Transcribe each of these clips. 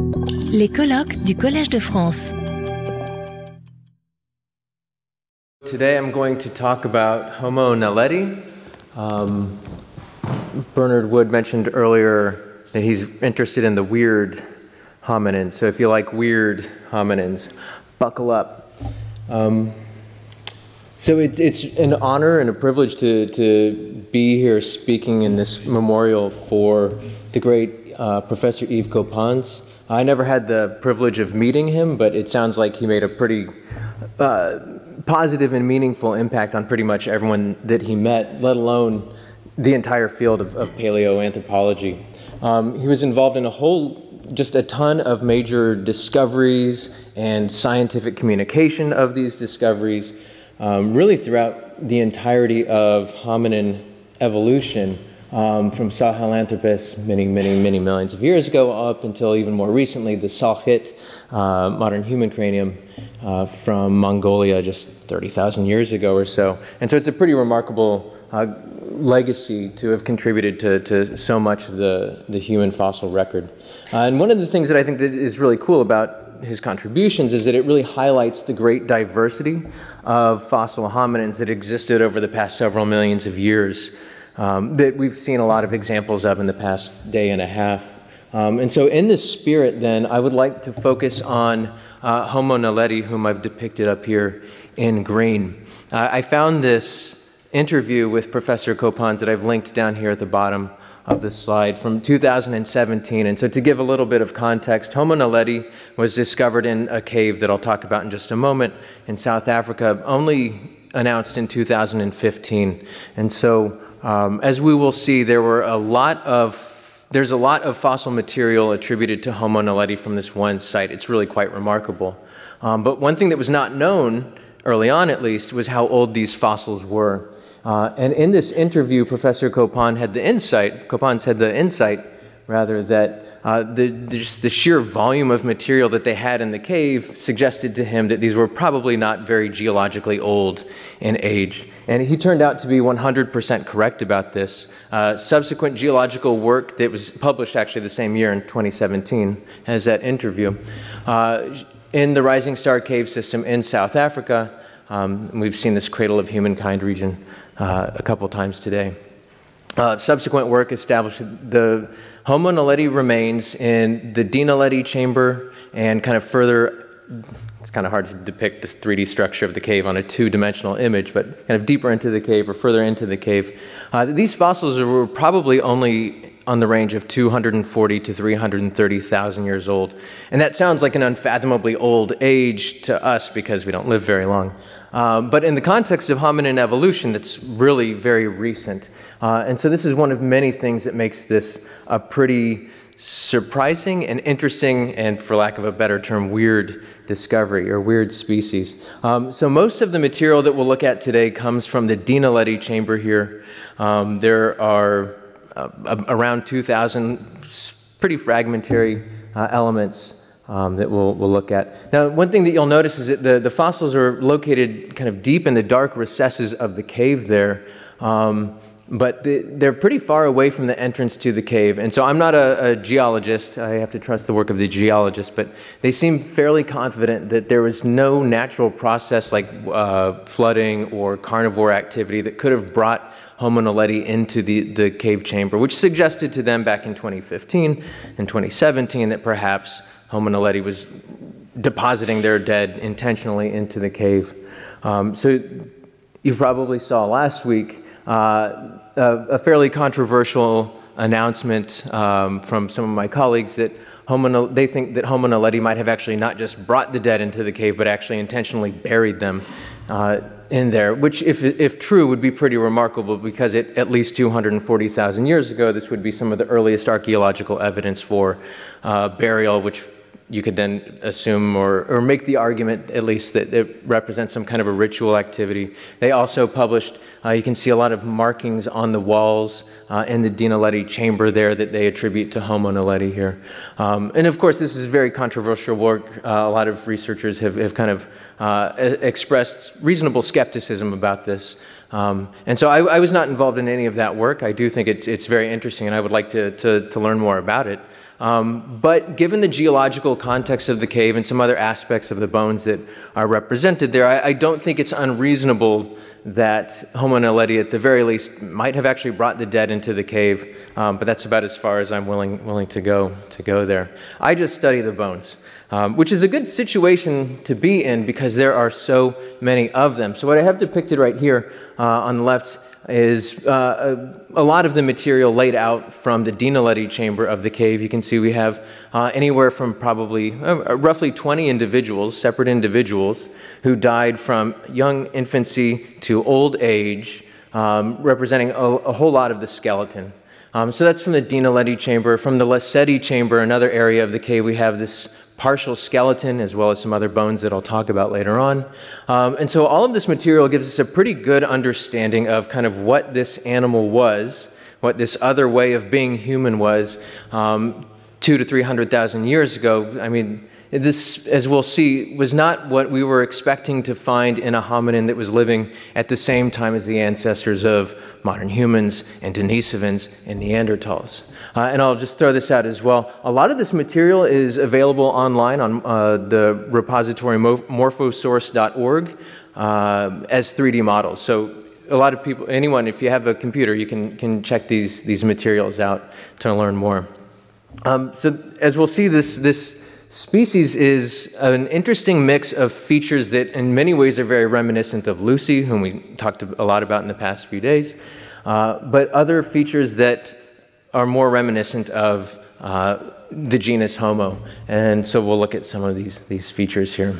Les colloques du Collège de France. Today I'm going to talk about Homo naledi. Um, Bernard Wood mentioned earlier that he's interested in the weird hominins. So if you like weird hominins, buckle up. Um, so it, it's an honor and a privilege to, to be here speaking in this memorial for the great uh, Professor Yves Coppens. I never had the privilege of meeting him, but it sounds like he made a pretty uh, positive and meaningful impact on pretty much everyone that he met, let alone the entire field of, of paleoanthropology. Um, he was involved in a whole, just a ton of major discoveries and scientific communication of these discoveries, um, really throughout the entirety of hominin evolution um, from Sahelanthropus many, many, many millions of years ago up until even more recently, the Salkhit uh, modern human cranium uh, from Mongolia just 30,000 years ago or so. And so it's a pretty remarkable uh, legacy to have contributed to, to so much of the, the human fossil record. Uh, and one of the things that I think that is really cool about his contributions is that it really highlights the great diversity of fossil hominins that existed over the past several millions of years um, that we've seen a lot of examples of in the past day and a half. Um, and so, in this spirit, then, I would like to focus on uh, Homo naledi, whom I've depicted up here in green. Uh, I found this interview with Professor Coppens that I've linked down here at the bottom of the slide from 2017. And so, to give a little bit of context, Homo naledi was discovered in a cave that I'll talk about in just a moment in South Africa, only announced in 2015. And so, um, as we will see, there were a lot of there's a lot of fossil material attributed to Homo naledi from this one site. It's really quite remarkable. Um, but one thing that was not known early on, at least, was how old these fossils were. Uh, and in this interview, Professor Copan had the insight. Coppens had the insight, rather, that uh, the, just the sheer volume of material that they had in the cave suggested to him that these were probably not very geologically old in age. And he turned out to be 100% correct about this. Uh, subsequent geological work that was published actually the same year in 2017 has that interview. Uh, in the Rising Star Cave System in South Africa, um, we've seen this cradle of humankind region uh, a couple times today. Uh, subsequent work established the Homo naledi remains in the Dinaledi chamber and kind of further. It's kind of hard to depict the 3D structure of the cave on a two dimensional image, but kind of deeper into the cave or further into the cave. Uh, these fossils were probably only on the range of 240 to 330,000 years old. And that sounds like an unfathomably old age to us because we don't live very long. Um, but in the context of hominin evolution, that's really very recent. Uh, and so this is one of many things that makes this a pretty surprising and interesting, and for lack of a better term, weird discovery or weird species. Um, so most of the material that we'll look at today comes from the Dinaledi chamber here. Um, there are uh, around 2,000 pretty fragmentary uh, elements um, that we'll, we'll look at. Now, one thing that you'll notice is that the, the fossils are located kind of deep in the dark recesses of the cave there. Um, but the, they're pretty far away from the entrance to the cave. And so I'm not a, a, geologist. I have to trust the work of the geologist. But they seem fairly confident that there was no natural process like uh, flooding or carnivore activity that could have brought Homo naledi into the, the cave chamber, which suggested to them back in 2015 and 2017 that perhaps Homo naledi was depositing their dead intentionally into the cave. Um, so you probably saw last week uh, a, a, fairly controversial announcement um, from some of my colleagues that they think that Homo naledi might have actually not just brought the dead into the cave, but actually intentionally buried them uh, in there, which, if, if true, would be pretty remarkable because it, at least 240,000 years ago, this would be some of the earliest archaeological evidence for uh, burial, which you could then assume or, or make the argument, at least, that it represents some kind of a ritual activity. They also published, uh, you can see a lot of markings on the walls uh, in the Dinaledi chamber there that they attribute to Homo naledi here. Um, and of course, this is very controversial work. Uh, a lot of researchers have, have kind of uh, expressed reasonable skepticism about this. Um, and so I, I, was not involved in any of that work. I do think it's, it's very interesting, and I would like to, to, to learn more about it. Um, but given the geological context of the cave and some other aspects of the bones that are represented there, I, I don't think it's unreasonable that Homo naledi, at the very least, might have actually brought the dead into the cave. Um, but that's about as far as I'm willing, willing to go to go there. I just study the bones. Um, which is a good situation to be in because there are so many of them. So, what I have depicted right here uh, on the left is uh, a, lot of the material laid out from the Dinaledi chamber of the cave. You can see we have uh, anywhere from probably uh, roughly 20 individuals, separate individuals, who died from young infancy to old age, um, representing a, a, whole lot of the skeleton. Um, so that's from the Dinaledi chamber. From the Lesedi chamber, another area of the cave, we have this partial skeleton as well as some other bones that I'll talk about later on. Um, and so all of this material gives us a pretty good understanding of kind of what this animal was, what this other way of being human was um, two to 300,000 years ago. I mean, this, as we'll see, was not what we were expecting to find in a hominin that was living at the same time as the ancestors of modern humans and Denisovans and Neanderthals. Uh, and I'll just throw this out as well. A lot of this material is available online on uh, the repository morphosource.org uh, as 3D models. So a lot of people, anyone, if you have a computer, you can, can check these, these materials out to learn more. Um, so as we'll see, this, this species is an interesting mix of features that in many ways are very reminiscent of Lucy, whom we talked a lot about in the past few days, uh, but other features that are more reminiscent of uh, the genus Homo. And so we'll look at some of these, these features here.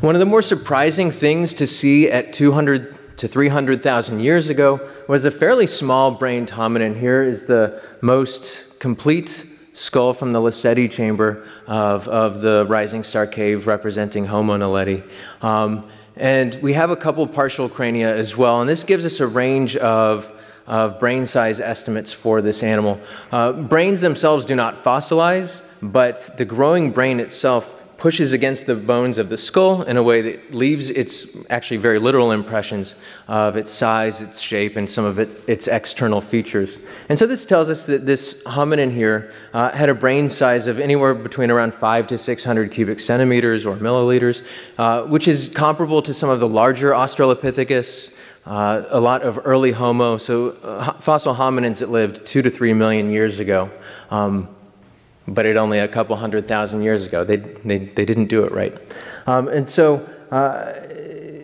One of the more surprising things to see at 200 to 300,000 years ago was a fairly small brained hominin. Here is the most complete skull from the Lesedi chamber of, of the Rising Star Cave representing Homo naledi. Um, and we have a couple partial crania as well, and this gives us a range of, of brain size estimates for this animal. Uh, brains themselves do not fossilize, but the growing brain itself pushes against the bones of the skull in a way that leaves its actually very literal impressions of its size, its shape, and some of it, its external features. And so this tells us that this hominin here uh, had a brain size of anywhere between around 5 to 600 cubic centimeters or milliliters, uh, which is comparable to some of the larger Australopithecus. Uh, a lot of early Homo, so uh, fossil hominins that lived two to three million years ago. Um, but it only a couple hundred thousand years ago. They, they, they didn't do it right. Um, and so uh,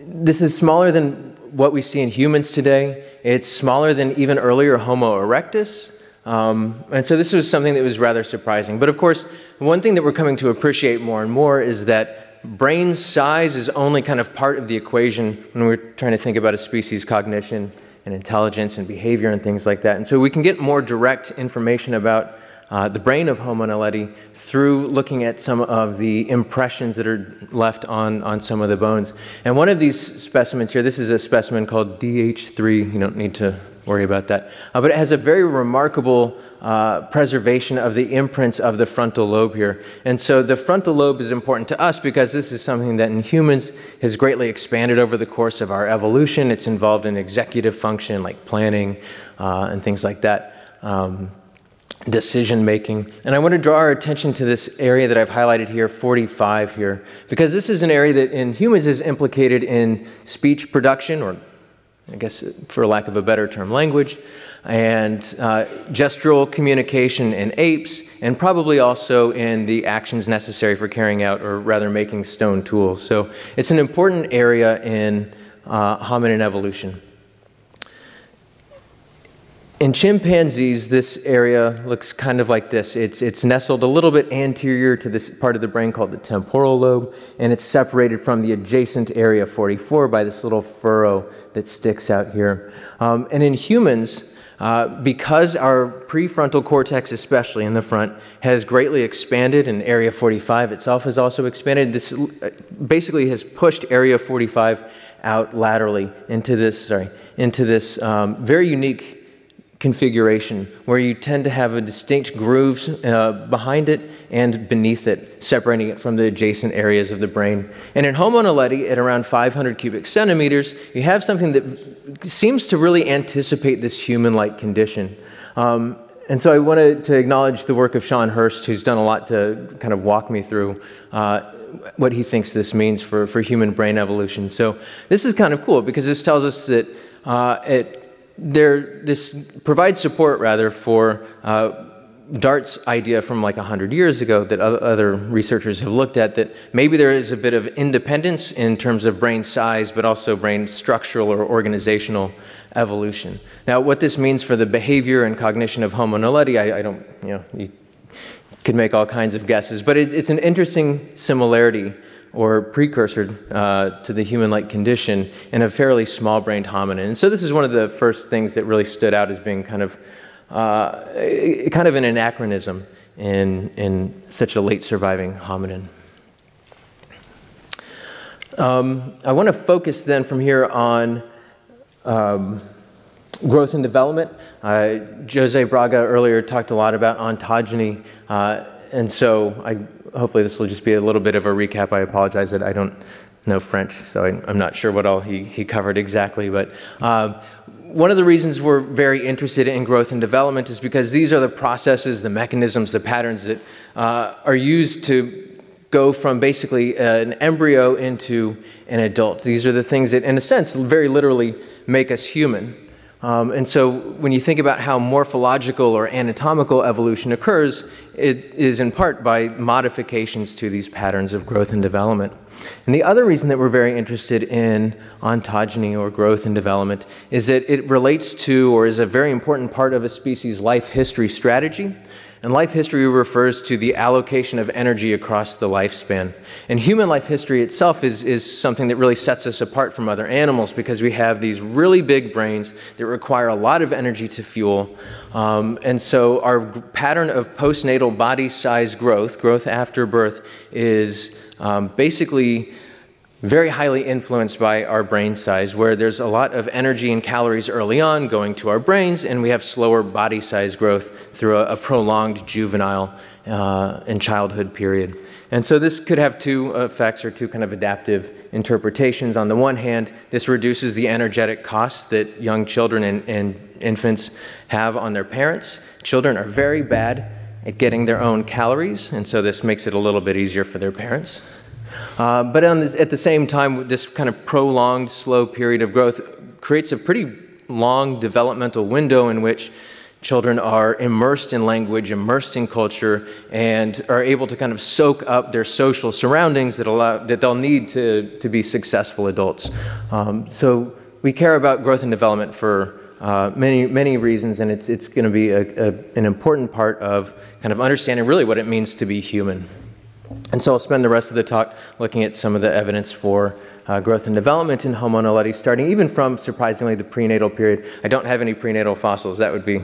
this is smaller than what we see in humans today. It's smaller than even earlier Homo erectus. Um, and so this was something that was rather surprising. But of course, one thing that we're coming to appreciate more and more is that brain size is only kind of part of the equation when we're trying to think about a species' cognition and intelligence and behavior and things like that. And so we can get more direct information about uh, the brain of Homo naledi through looking at some of the impressions that are left on, on some of the bones. And one of these specimens here, this is a specimen called DH3. You don't need to worry about that. Uh, but it has a very remarkable uh, preservation of the imprints of the frontal lobe here. And so the frontal lobe is important to us because this is something that in humans has greatly expanded over the course of our evolution. It's involved in executive function like planning uh, and things like that. Um, decision making. And I want to draw our attention to this area that I've highlighted here, 45 here, because this is an area that in humans is implicated in speech production, or I guess for lack of a better term, language, and uh, gestural communication in apes, and probably also in the actions necessary for carrying out, or rather making stone tools. So it's an important area in uh, hominin evolution. In chimpanzees, this area looks kind of like this. It's, it's nestled a little bit anterior to this part of the brain called the temporal lobe, and it's separated from the adjacent area 44 by this little furrow that sticks out here. Um, and in humans, uh, because our prefrontal cortex, especially in the front, has greatly expanded, and Area 45 itself has also expanded, this uh, basically has pushed Area 45 out laterally into this, sorry, into this um, very unique configuration where you tend to have a distinct grooves uh, behind it and beneath it, separating it from the adjacent areas of the brain. And in Homo naledi, at around 500 cubic centimeters, you have something that seems to really anticipate this human like condition. Um, and so I wanted to acknowledge the work of Shawn Hurst, who's done a lot to kind of walk me through uh, what he thinks this means for, for human brain evolution. So this is kind of cool because this tells us that uh, it, there, this provides support rather for uh, Dart's idea from like 100 years ago that other researchers have looked at that maybe there is a bit of independence in terms of brain size, but also brain structural or organizational evolution. Now, what this means for the behavior and cognition of Homo naledi, I, I don't, you know, you could make all kinds of guesses, but it, it's an interesting similarity or precursor uh, to the human like condition in a fairly small brained hominin. And so, this is one of the first things that really stood out as being kind of, uh, kind of an anachronism in, in such a late surviving hominin. Um, I want to focus then from here on um, growth and development. Uh, Jose Braga earlier talked a lot about ontogeny, uh, and so I, hopefully this will just be a little bit of a recap. I apologize that I don't know French, so I, am not sure what all he, he covered exactly. But um, one of the reasons we're very interested in growth and development is because these are the processes, the mechanisms, the patterns that uh, are used to go from basically an embryo into an adult. These are the things that, in a sense, very literally make us human. Um, and so when you think about how morphological or anatomical evolution occurs, it is in part by modifications to these patterns of growth and development. And the other reason that we're very interested in ontogeny or growth and development is that it relates to or is a very important part of a species' life history strategy and life history refers to the allocation of energy across the lifespan. And human life history itself is, is something that really sets us apart from other animals because we have these really big brains that require a lot of energy to fuel. Um, and so our pattern of postnatal body size growth, growth after birth, is um, basically very highly influenced by our brain size, where there's a lot of energy and calories early on going to our brains, and we have slower body size growth through a, a prolonged juvenile uh, and childhood period. And so this could have two effects or two kind of adaptive interpretations. On the one hand, this reduces the energetic costs that young children and, and infants have on their parents. Children are very bad at getting their own calories, and so this makes it a little bit easier for their parents. Uh, but this, at the same time, this kind of prolonged, slow period of growth creates a pretty long developmental window in which children are immersed in language, immersed in culture, and are able to kind of soak up their social surroundings that, allow, that they'll need to, to be successful adults. Um, so we care about growth and development for uh, many, many reasons, and it's, it's going to be a, a, an important part of kind of understanding really what it means to be human. And so I'll spend the rest of the talk looking at some of the evidence for uh, growth and development in Homo naledi, starting even from surprisingly the prenatal period. I don't have any prenatal fossils. That would be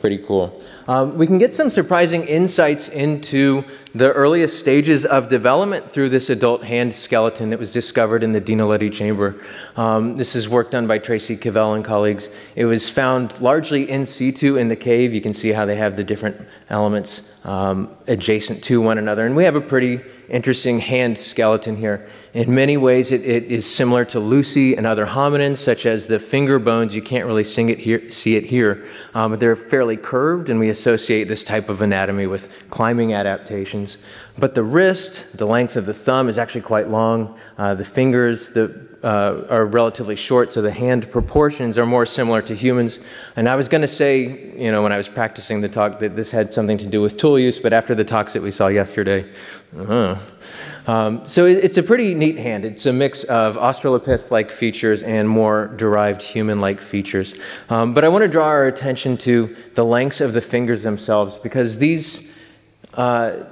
pretty cool. Um, we can get some surprising insights into the earliest stages of development through this adult hand skeleton that was discovered in the Dinaledi chamber. Um, this is work done by Tracy Kivell and colleagues. It was found largely in situ in the cave. You can see how they have the different elements um, adjacent to one another. And we have a pretty interesting hand skeleton here. In many ways, it, it is similar to Lucy and other hominins, such as the finger bones. You can't really it here, see it here, um, but they're fairly curved, and we associate this type of anatomy with climbing adaptations. But the wrist, the length of the thumb, is actually quite long. Uh, the fingers the, uh, are relatively short, so the hand proportions are more similar to humans. And I was going to say, you know, when I was practicing the talk, that this had something to do with tool use, but after the talks that we saw yesterday, uh-huh. Um, so it, it's a pretty neat hand. It's a mix of Australopith like features and more derived human like features. Um, but I want to draw our attention to the lengths of the fingers themselves because these. Uh,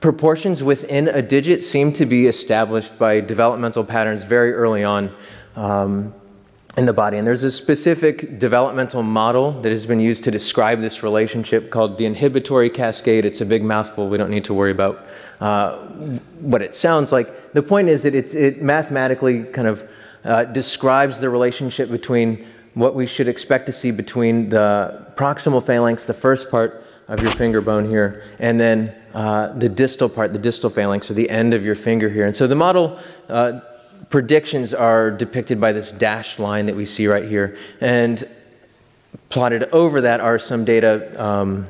proportions within a digit seem to be established by developmental patterns very early on um, in the body. And there's a specific developmental model that has been used to describe this relationship called the inhibitory cascade. It's a big mouthful. We don't need to worry about uh, what it sounds like. The point is that it mathematically kind of uh, describes the relationship between what we should expect to see between the proximal phalanx, the first part of your finger bone here, and then uh, the distal part, the distal phalanx, so the end of your finger here. And so the model uh, predictions are depicted by this dashed line that we see right here. And plotted over that are some data um,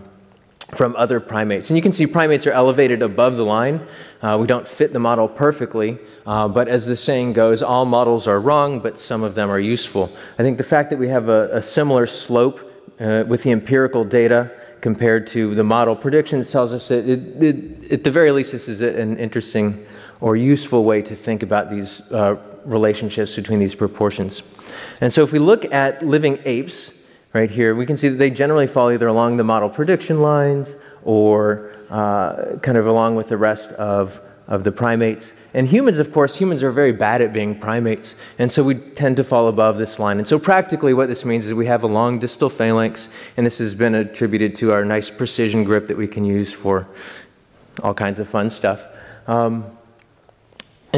from other primates. And you can see primates are elevated above the line. Uh, we don't fit the model perfectly, uh, but as the saying goes, all models are wrong, but some of them are useful. I think the fact that we have a, a similar slope uh, with the empirical data compared to the model predictions tells us that, it, it, at the very least, this is an interesting or useful way to think about these uh, relationships between these proportions. And so if we look at living apes, right here, we can see that they generally fall either along the model prediction lines or uh, kind of along with the rest of, of the primates. And humans, of course, humans are very bad at being primates, and so we tend to fall above this line. And so, practically, what this means is we have a long distal phalanx, and this has been attributed to our nice precision grip that we can use for all kinds of fun stuff. Um,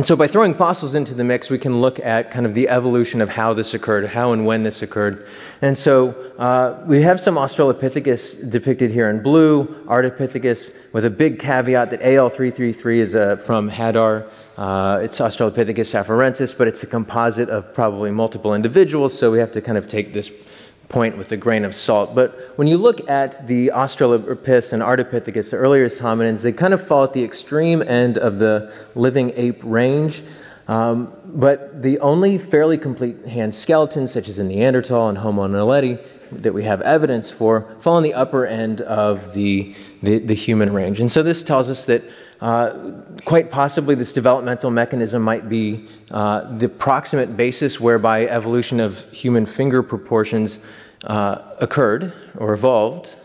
and so, by throwing fossils into the mix, we can look at kind of the evolution of how this occurred, how and when this occurred. And so, uh, we have some Australopithecus depicted here in blue, Ardipithecus, with a big caveat that AL333 is uh, from Hadar. Uh, it's Australopithecus afarensis, but it's a composite of probably multiple individuals, so we have to kind of take this point with a grain of salt. But when you look at the Australopithecus and Ardipithecus, the earliest hominins, they kind of fall at the extreme end of the living ape range. Um, but the only fairly complete hand skeletons, such as a Neanderthal and Homo naledi, that we have evidence for, fall on the upper end of the, the, the human range. And so this tells us that uh, quite possibly, this developmental mechanism might be uh, the proximate basis whereby evolution of human finger proportions uh, occurred or evolved.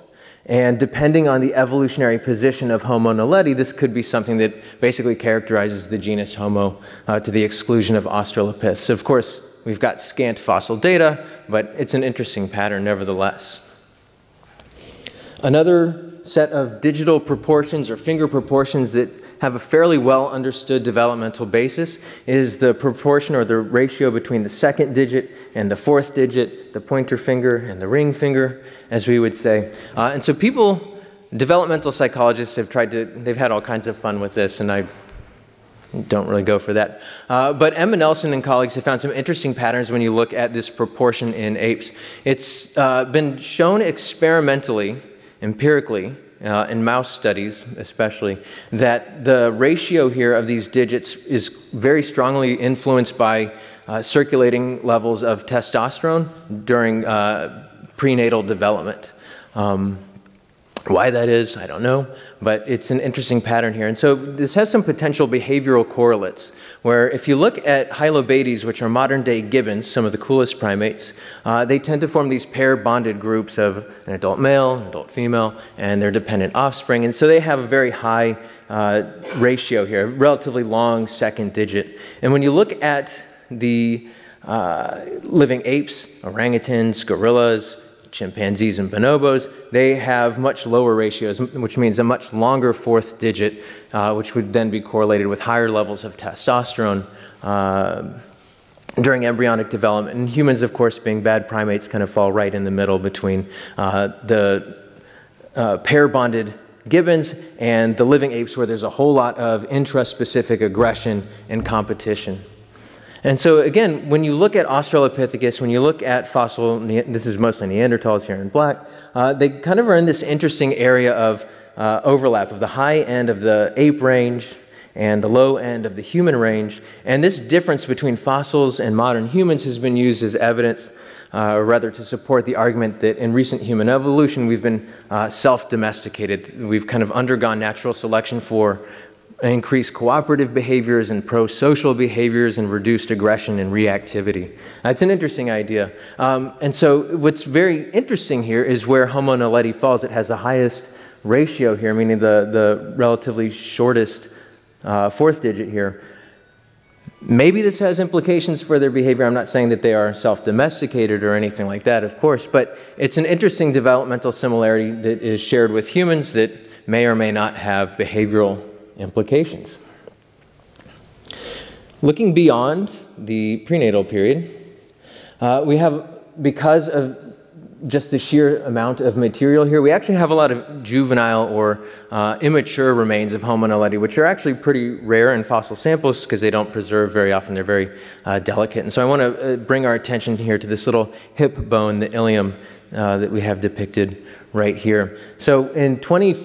And depending on the evolutionary position of Homo naledi, this could be something that basically characterizes the genus Homo uh, to the exclusion of Australopiths. Of course, we've got scant fossil data, but it's an interesting pattern nevertheless. Another set of digital proportions or finger proportions that have a fairly well understood developmental basis is the proportion or the ratio between the second digit and the fourth digit, the pointer finger and the ring finger, as we would say. Uh, and so people, developmental psychologists have tried to, they've had all kinds of fun with this, and I don't really go for that. Uh, but Emma Nelson and colleagues have found some interesting patterns when you look at this proportion in apes. It's uh, been shown experimentally empirically, uh, in mouse studies especially, that the ratio here of these digits is very strongly influenced by uh, circulating levels of testosterone during uh, prenatal development. Um, why that is, I don't know, but it's an interesting pattern here. And so this has some potential behavioral correlates, where if you look at Hylobates, which are modern day gibbons, some of the coolest primates, uh, they tend to form these pair bonded groups of an adult male, an adult female, and their dependent offspring. And so they have a very high uh, ratio here, relatively long second digit. And when you look at the uh, living apes, orangutans, gorillas, chimpanzees and bonobos, they have much lower ratios, which means a much longer fourth digit, uh, which would then be correlated with higher levels of testosterone uh, during embryonic development. And humans, of course, being bad primates, kind of fall right in the middle between uh, the uh, pair bonded gibbons and the living apes, where there's a whole lot of intraspecific aggression and competition. And so, again, when you look at Australopithecus, when you look at fossil, this is mostly Neanderthals here in black, uh, they kind of are in this interesting area of uh, overlap of the high end of the ape range and the low end of the human range. And this difference between fossils and modern humans has been used as evidence, uh, rather to support the argument that in recent human evolution we've been uh, self domesticated. We've kind of undergone natural selection for increased cooperative behaviors and pro social behaviors and reduced aggression and reactivity. That's an interesting idea. Um, and so, what's very interesting here is where Homo naledi falls. It has the highest ratio here, meaning the, the relatively shortest uh, fourth digit here. Maybe this has implications for their behavior. I'm not saying that they are self domesticated or anything like that, of course, but it's an interesting developmental similarity that is shared with humans that may or may not have behavioral implications. Looking beyond the prenatal period, uh, we have, because of just the sheer amount of material here, we actually have a lot of juvenile or uh, immature remains of Homo naledi, which are actually pretty rare in fossil samples because they don't preserve very often. They're very uh, delicate. And so I want to uh, bring our attention here to this little hip bone, the ilium, uh, that we have depicted right here. So in 20,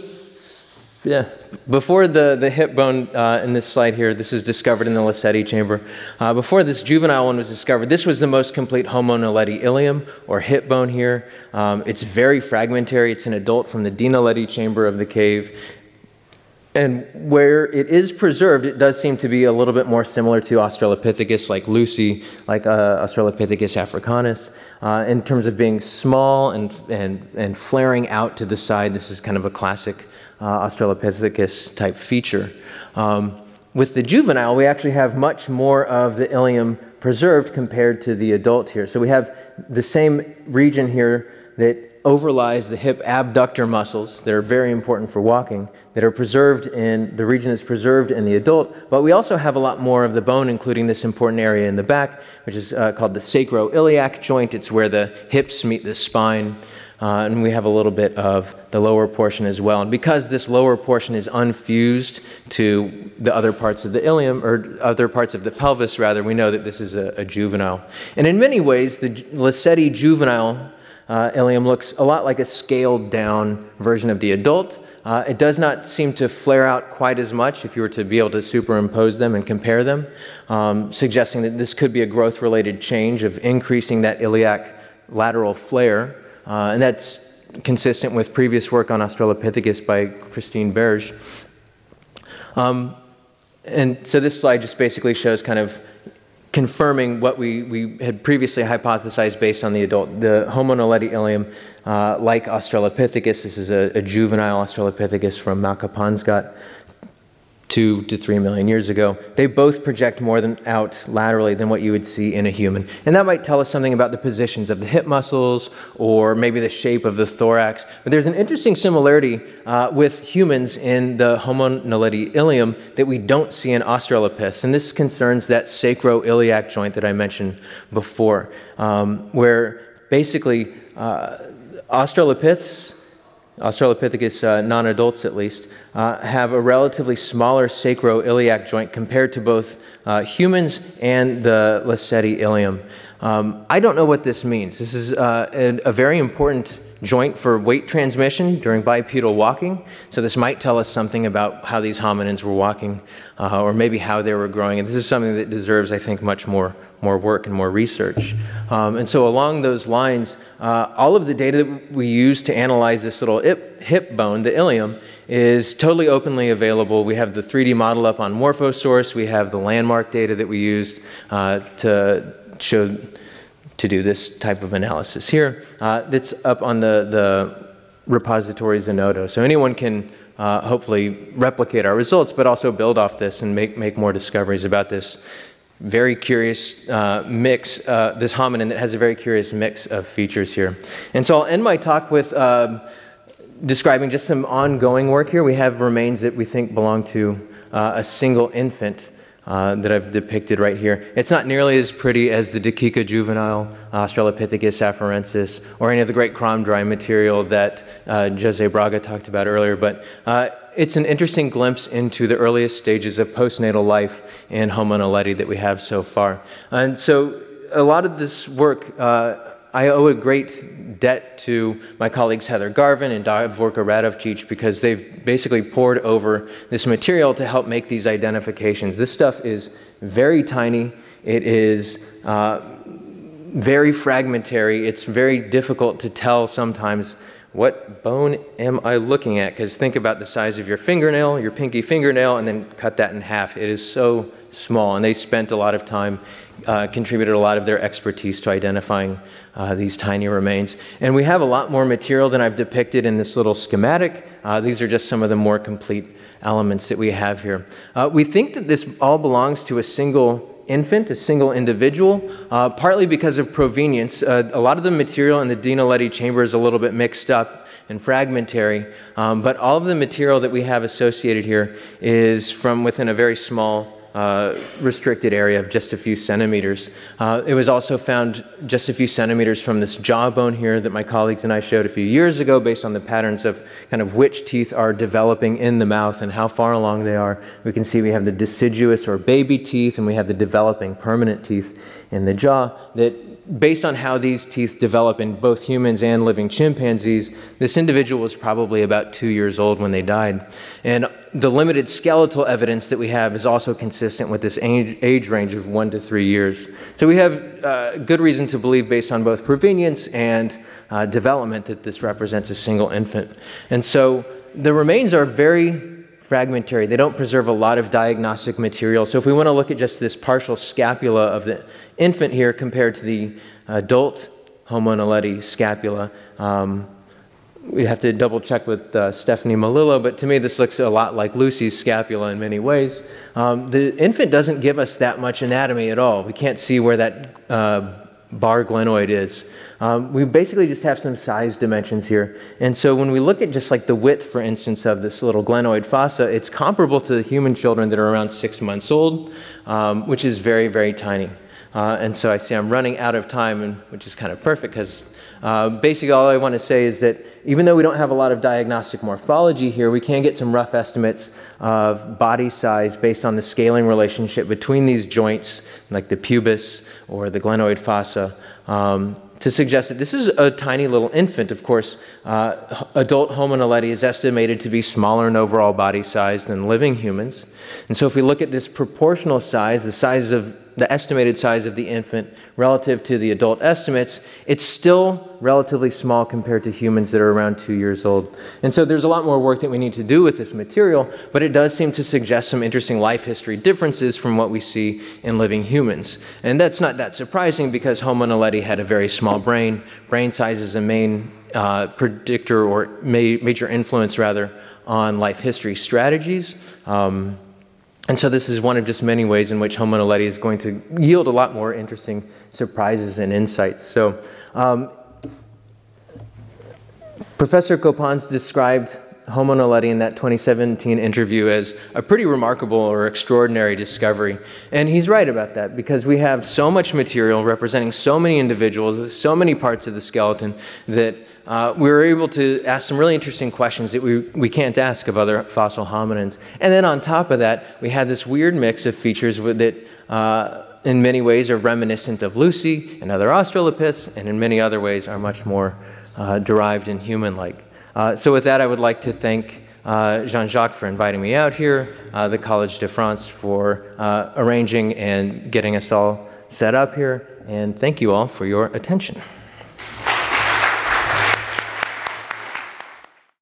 yeah, before the, the hip bone uh, in this slide here, this is discovered in the Lesedi chamber. Uh, before this juvenile one was discovered, this was the most complete Homo naledi ilium, or hip bone here. Um, it's very fragmentary. It's an adult from the Dinaledi chamber of the cave. And where it is preserved, it does seem to be a little bit more similar to Australopithecus, like Lucy, like uh, Australopithecus africanus, uh, in terms of being small and, and, and flaring out to the side. This is kind of a classic uh, Australopithecus type feature. Um, with the juvenile, we actually have much more of the ilium preserved compared to the adult here. So we have the same region here that overlies the hip abductor muscles that are very important for walking, that are preserved in the region that's preserved in the adult, but we also have a lot more of the bone, including this important area in the back, which is uh, called the sacroiliac joint. It's where the hips meet the spine. Uh, and we have a little bit of the lower portion as well. And because this lower portion is unfused to the other parts of the ilium, or other parts of the pelvis, rather, we know that this is a, a juvenile. And in many ways, the Lesedi juvenile uh, ilium looks a lot like a scaled down version of the adult. Uh, it does not seem to flare out quite as much if you were to be able to superimpose them and compare them, um, suggesting that this could be a growth related change of increasing that iliac lateral flare. Uh, and that's consistent with previous work on Australopithecus by Christine Berge. Um, and so this slide just basically shows kind of confirming what we, we had previously hypothesized based on the adult. The Homo naledi ilium, uh, like Australopithecus, this is a, a juvenile Australopithecus from Makapansgat, two to three million years ago, they both project more than out laterally than what you would see in a human. And that might tell us something about the positions of the hip muscles or maybe the shape of the thorax. But there's an interesting similarity uh, with humans in the Homo naledi ilium that we don't see in Australopiths. And this concerns that sacroiliac joint that I mentioned before, um, where basically uh, Australopiths Australopithecus uh, non adults at least, uh, have a relatively smaller sacroiliac joint compared to both uh, humans and the Lesedi ilium. Um, I don't know what this means. This is uh, a, a, very important joint for weight transmission during bipedal walking. So, this might tell us something about how these hominins were walking uh, or maybe how they were growing. And this is something that deserves, I think, much more more work and more research. Um, and so, along those lines, uh, all of the data that we use to analyze this little hip, hip bone, the ilium, is totally openly available. We have the 3D model up on Morphosource. We have the landmark data that we used uh, to show to do this type of analysis here. Uh, that's up on the, the repository Zenodo. So anyone can uh, hopefully replicate our results, but also build off this and make, make more discoveries about this very curious uh, mix, uh, this hominin that has a very curious mix of features here. And so I'll end my talk with uh, describing just some ongoing work here. We have remains that we think belong to uh, a single infant. Uh, that I've depicted right here. It's not nearly as pretty as the Dikika juvenile, Australopithecus afarensis, or any of the great Kromdraai material that uh, Jose Braga talked about earlier, but it's an interesting glimpse into the earliest stages of postnatal life in Homo naledi that we have so far. And so, a lot of this work, uh, I owe a great debt to my colleagues Heather Garvin and Davorka Radovcic because they've basically poured over this material to help make these identifications. This stuff is very tiny. It is uh, very fragmentary. It's very difficult to tell sometimes what bone am I looking at? Because think about the size of your fingernail, your pinky fingernail, and then cut that in half. It is so small. And they spent a lot of time, uh, contributed a lot of their expertise to identifying uh, these tiny remains. And we have a lot more material than I've depicted in this little schematic. Uh, these are just some of the more complete elements that we have here. Uh, we think that this all belongs to a single infant, a single individual, uh, partly because of provenience. Uh, a lot of the material in the Dinaledi chamber is a little bit mixed up and fragmentary, um, but all of the material that we have associated here is from within a very small uh, restricted area of just a few centimeters. Uh, it was also found just a few centimeters from this jawbone here that my colleagues and I showed a few years ago based on the patterns of kind of which teeth are developing in the mouth and how far along they are. We can see we have the deciduous or baby teeth and we have the developing permanent teeth in the jaw that based on how these teeth develop in both humans and living chimpanzees, this individual was probably about two years old when they died. And the limited skeletal evidence that we have is also consistent with this age, age range of one to three years. So we have uh, good reason to believe, based on both provenience and uh, development, that this represents a single infant. And so the remains are very fragmentary. They don't preserve a lot of diagnostic material. So if we want to look at just this partial scapula of the infant here compared to the adult Homo naledi scapula, um, we have to double check with uh, Stephanie Melillo, but to me this looks a lot like Lucy's scapula in many ways. Um, the infant doesn't give us that much anatomy at all. We can't see where that uh, bar glenoid is. Um, we basically just have some size dimensions here. And so when we look at just like the width, for instance, of this little glenoid fossa, it's comparable to the human children that are around six months old, um, which is very, very tiny. Uh, and so I see I'm running out of time, and, which is kind of perfect because uh, basically all I want to say is that even though we don't have a lot of diagnostic morphology here, we can get some rough estimates of body size based on the scaling relationship between these joints, like the pubis or the glenoid fossa. Um, to suggest that this is a tiny little infant. Of course, uh, adult Homo naledi is estimated to be smaller in overall body size than living humans. And so, if we look at this proportional size, the size of the estimated size of the infant relative to the adult estimates, it's still relatively small compared to humans that are around two years old. And so there's a lot more work that we need to do with this material, but it does seem to suggest some interesting life history differences from what we see in living humans. And that's not that surprising because Homo naledi had a very small brain. Brain size is a main uh, predictor or ma- major influence, rather, on life history strategies. Um, and so this is one of just many ways in which Homo naledi is going to yield a lot more interesting surprises and insights. So um, Professor Copans described Homo naledi in that 2017 interview as a pretty remarkable or extraordinary discovery. And he's right about that because we have so much material representing so many individuals, so many parts of the skeleton that uh, we were able to ask some really interesting questions that we, we can't ask of other fossil hominins. And then on top of that, we had this weird mix of features that, uh, in many ways, are reminiscent of Lucy and other Australopiths, and in many other ways are much more uh, derived and human like. Uh, so, with that, I would like to thank uh, Jean Jacques for inviting me out here, uh, the College de France for arranging and getting us all set up here, and thank you all for your attention.